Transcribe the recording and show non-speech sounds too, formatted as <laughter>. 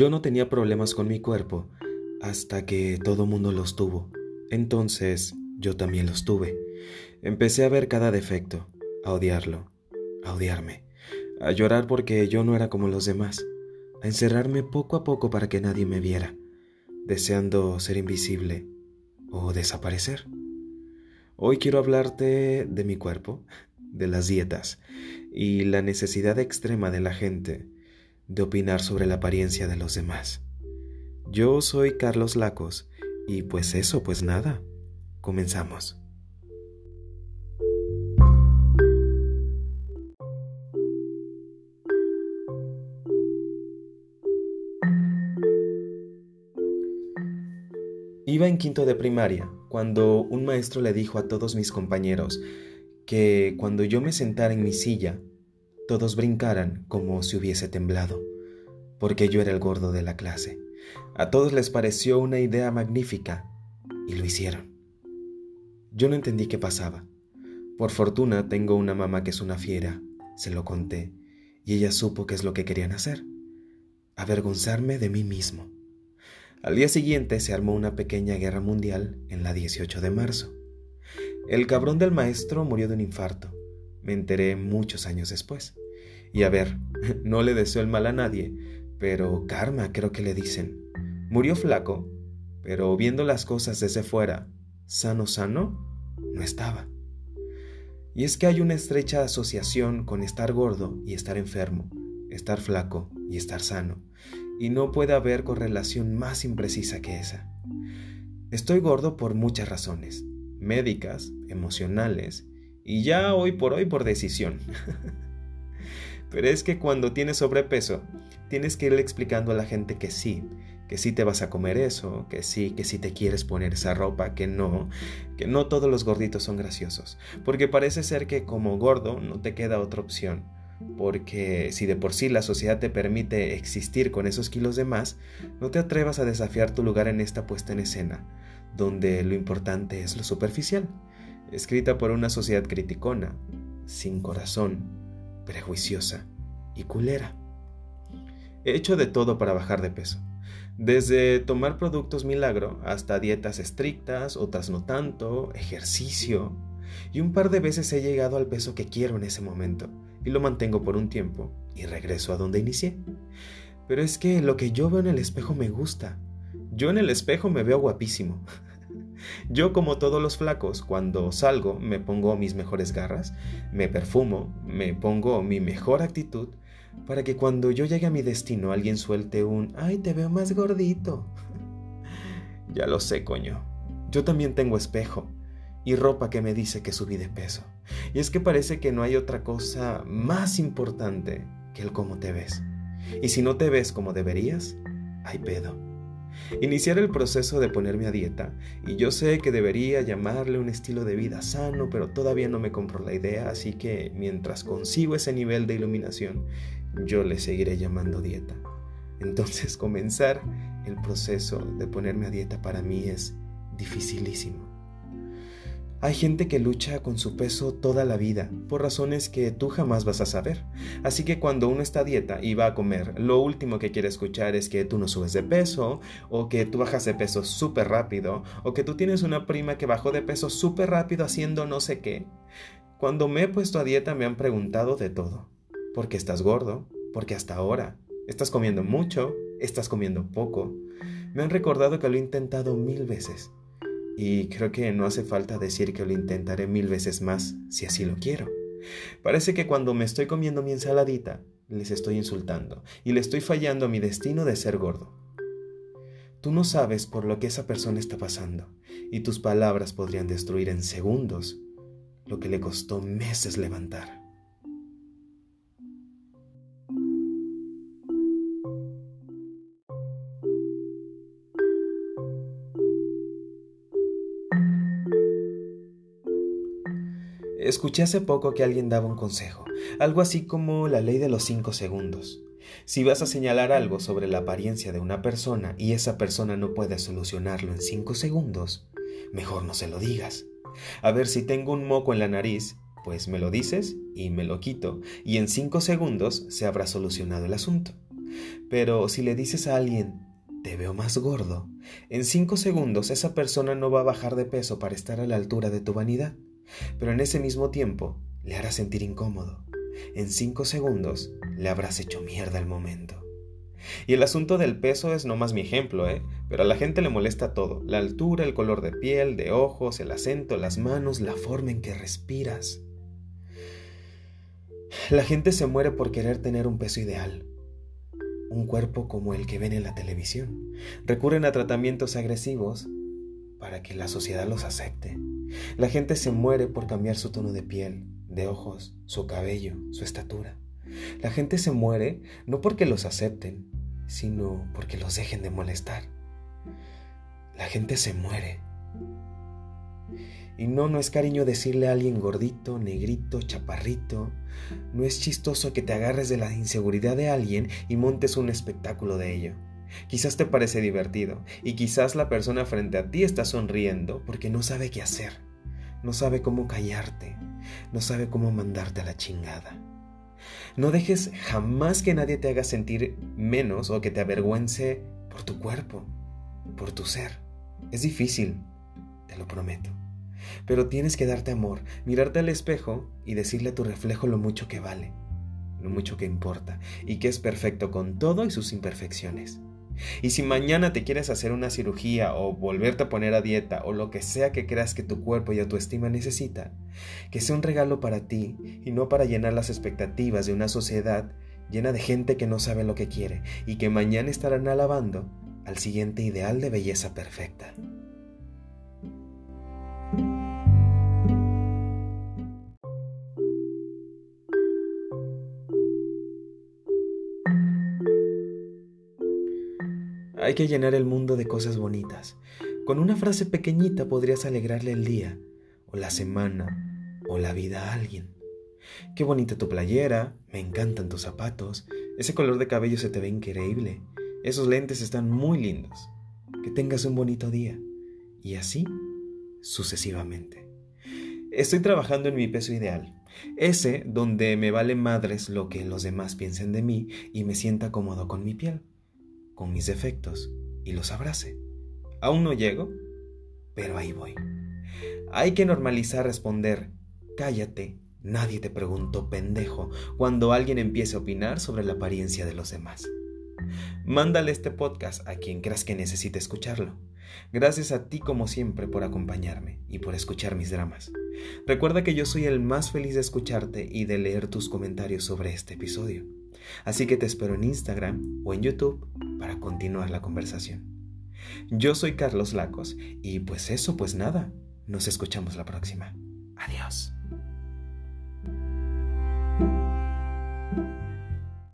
Yo no tenía problemas con mi cuerpo hasta que todo mundo los tuvo. Entonces yo también los tuve. Empecé a ver cada defecto, a odiarlo, a odiarme, a llorar porque yo no era como los demás, a encerrarme poco a poco para que nadie me viera, deseando ser invisible o desaparecer. Hoy quiero hablarte de mi cuerpo, de las dietas y la necesidad extrema de la gente de opinar sobre la apariencia de los demás. Yo soy Carlos Lacos y pues eso, pues nada. Comenzamos. Iba en quinto de primaria cuando un maestro le dijo a todos mis compañeros que cuando yo me sentara en mi silla, todos brincaran como si hubiese temblado, porque yo era el gordo de la clase. A todos les pareció una idea magnífica y lo hicieron. Yo no entendí qué pasaba. Por fortuna tengo una mamá que es una fiera, se lo conté, y ella supo qué es lo que querían hacer, avergonzarme de mí mismo. Al día siguiente se armó una pequeña guerra mundial en la 18 de marzo. El cabrón del maestro murió de un infarto. Me enteré muchos años después. Y a ver, <laughs> no le deseo el mal a nadie, pero karma creo que le dicen. Murió flaco, pero viendo las cosas desde fuera, sano, sano, no estaba. Y es que hay una estrecha asociación con estar gordo y estar enfermo, estar flaco y estar sano, y no puede haber correlación más imprecisa que esa. Estoy gordo por muchas razones, médicas, emocionales, y ya hoy por hoy por decisión. <laughs> Pero es que cuando tienes sobrepeso, tienes que irle explicando a la gente que sí, que sí te vas a comer eso, que sí, que sí te quieres poner esa ropa, que no, que no todos los gorditos son graciosos, porque parece ser que como gordo no te queda otra opción, porque si de por sí la sociedad te permite existir con esos kilos de más, no te atrevas a desafiar tu lugar en esta puesta en escena, donde lo importante es lo superficial, escrita por una sociedad criticona, sin corazón, prejuiciosa y culera. He hecho de todo para bajar de peso desde tomar productos milagro hasta dietas estrictas, otras no tanto, ejercicio. Y un par de veces he llegado al peso que quiero en ese momento y lo mantengo por un tiempo y regreso a donde inicié. Pero es que lo que yo veo en el espejo me gusta. Yo en el espejo me veo guapísimo. <laughs> Yo como todos los flacos, cuando salgo me pongo mis mejores garras, me perfumo, me pongo mi mejor actitud para que cuando yo llegue a mi destino alguien suelte un, ay, te veo más gordito. <laughs> ya lo sé, coño. Yo también tengo espejo y ropa que me dice que subí de peso. Y es que parece que no hay otra cosa más importante que el cómo te ves. Y si no te ves como deberías, hay pedo. Iniciar el proceso de ponerme a dieta, y yo sé que debería llamarle un estilo de vida sano, pero todavía no me compro la idea, así que mientras consigo ese nivel de iluminación, yo le seguiré llamando dieta. Entonces <laughs> comenzar el proceso de ponerme a dieta para mí es dificilísimo. Hay gente que lucha con su peso toda la vida, por razones que tú jamás vas a saber. Así que cuando uno está a dieta y va a comer, lo último que quiere escuchar es que tú no subes de peso, o que tú bajas de peso súper rápido, o que tú tienes una prima que bajó de peso súper rápido haciendo no sé qué. Cuando me he puesto a dieta me han preguntado de todo. ¿Por qué estás gordo? Porque hasta ahora estás comiendo mucho, estás comiendo poco. Me han recordado que lo he intentado mil veces y creo que no hace falta decir que lo intentaré mil veces más si así lo quiero. Parece que cuando me estoy comiendo mi ensaladita, les estoy insultando y le estoy fallando a mi destino de ser gordo. Tú no sabes por lo que esa persona está pasando y tus palabras podrían destruir en segundos lo que le costó meses levantar. Escuché hace poco que alguien daba un consejo, algo así como la ley de los cinco segundos. Si vas a señalar algo sobre la apariencia de una persona y esa persona no puede solucionarlo en cinco segundos, mejor no se lo digas. A ver si tengo un moco en la nariz, pues me lo dices y me lo quito, y en cinco segundos se habrá solucionado el asunto. Pero si le dices a alguien, te veo más gordo, en cinco segundos esa persona no va a bajar de peso para estar a la altura de tu vanidad, pero en ese mismo tiempo le hará sentir incómodo. En cinco segundos le habrás hecho mierda el momento. Y el asunto del peso es no más mi ejemplo, ¿eh? Pero a la gente le molesta todo. La altura, el color de piel, de ojos, el acento, las manos, la forma en que respiras. La gente se muere por querer tener un peso ideal. Un cuerpo como el que ven en la televisión. Recurren a tratamientos agresivos para que la sociedad los acepte. La gente se muere por cambiar su tono de piel, de ojos, su cabello, su estatura. La gente se muere no porque los acepten, sino porque los dejen de molestar. La gente se muere. Y no, no es cariño decirle a alguien gordito, negrito, chaparrito. No es chistoso que te agarres de la inseguridad de alguien y montes un espectáculo de ello. Quizás te parece divertido y quizás la persona frente a ti está sonriendo porque no sabe qué hacer, no sabe cómo callarte, no sabe cómo mandarte a la chingada. No dejes jamás que nadie te haga sentir menos o que te avergüence por tu cuerpo, por tu ser. Es difícil, te lo prometo. Pero tienes que darte amor, mirarte al espejo y decirle a tu reflejo lo mucho que vale, lo mucho que importa y que es perfecto con todo y sus imperfecciones. Y si mañana te quieres hacer una cirugía o volverte a poner a dieta o lo que sea que creas que tu cuerpo y autoestima necesita, que sea un regalo para ti y no para llenar las expectativas de una sociedad llena de gente que no sabe lo que quiere y que mañana estarán alabando al siguiente ideal de belleza perfecta. Hay que llenar el mundo de cosas bonitas. Con una frase pequeñita podrías alegrarle el día, o la semana, o la vida a alguien. Qué bonita tu playera, me encantan tus zapatos, ese color de cabello se te ve increíble, esos lentes están muy lindos. Que tengas un bonito día. Y así sucesivamente. Estoy trabajando en mi peso ideal, ese donde me vale madres lo que los demás piensen de mí y me sienta cómodo con mi piel con mis defectos y los abrace. Aún no llego, pero ahí voy. Hay que normalizar responder, cállate, nadie te preguntó pendejo, cuando alguien empiece a opinar sobre la apariencia de los demás. Mándale este podcast a quien creas que necesite escucharlo. Gracias a ti como siempre por acompañarme y por escuchar mis dramas. Recuerda que yo soy el más feliz de escucharte y de leer tus comentarios sobre este episodio. Así que te espero en Instagram o en YouTube para continuar la conversación. Yo soy Carlos Lacos y pues eso, pues nada, nos escuchamos la próxima. Adiós.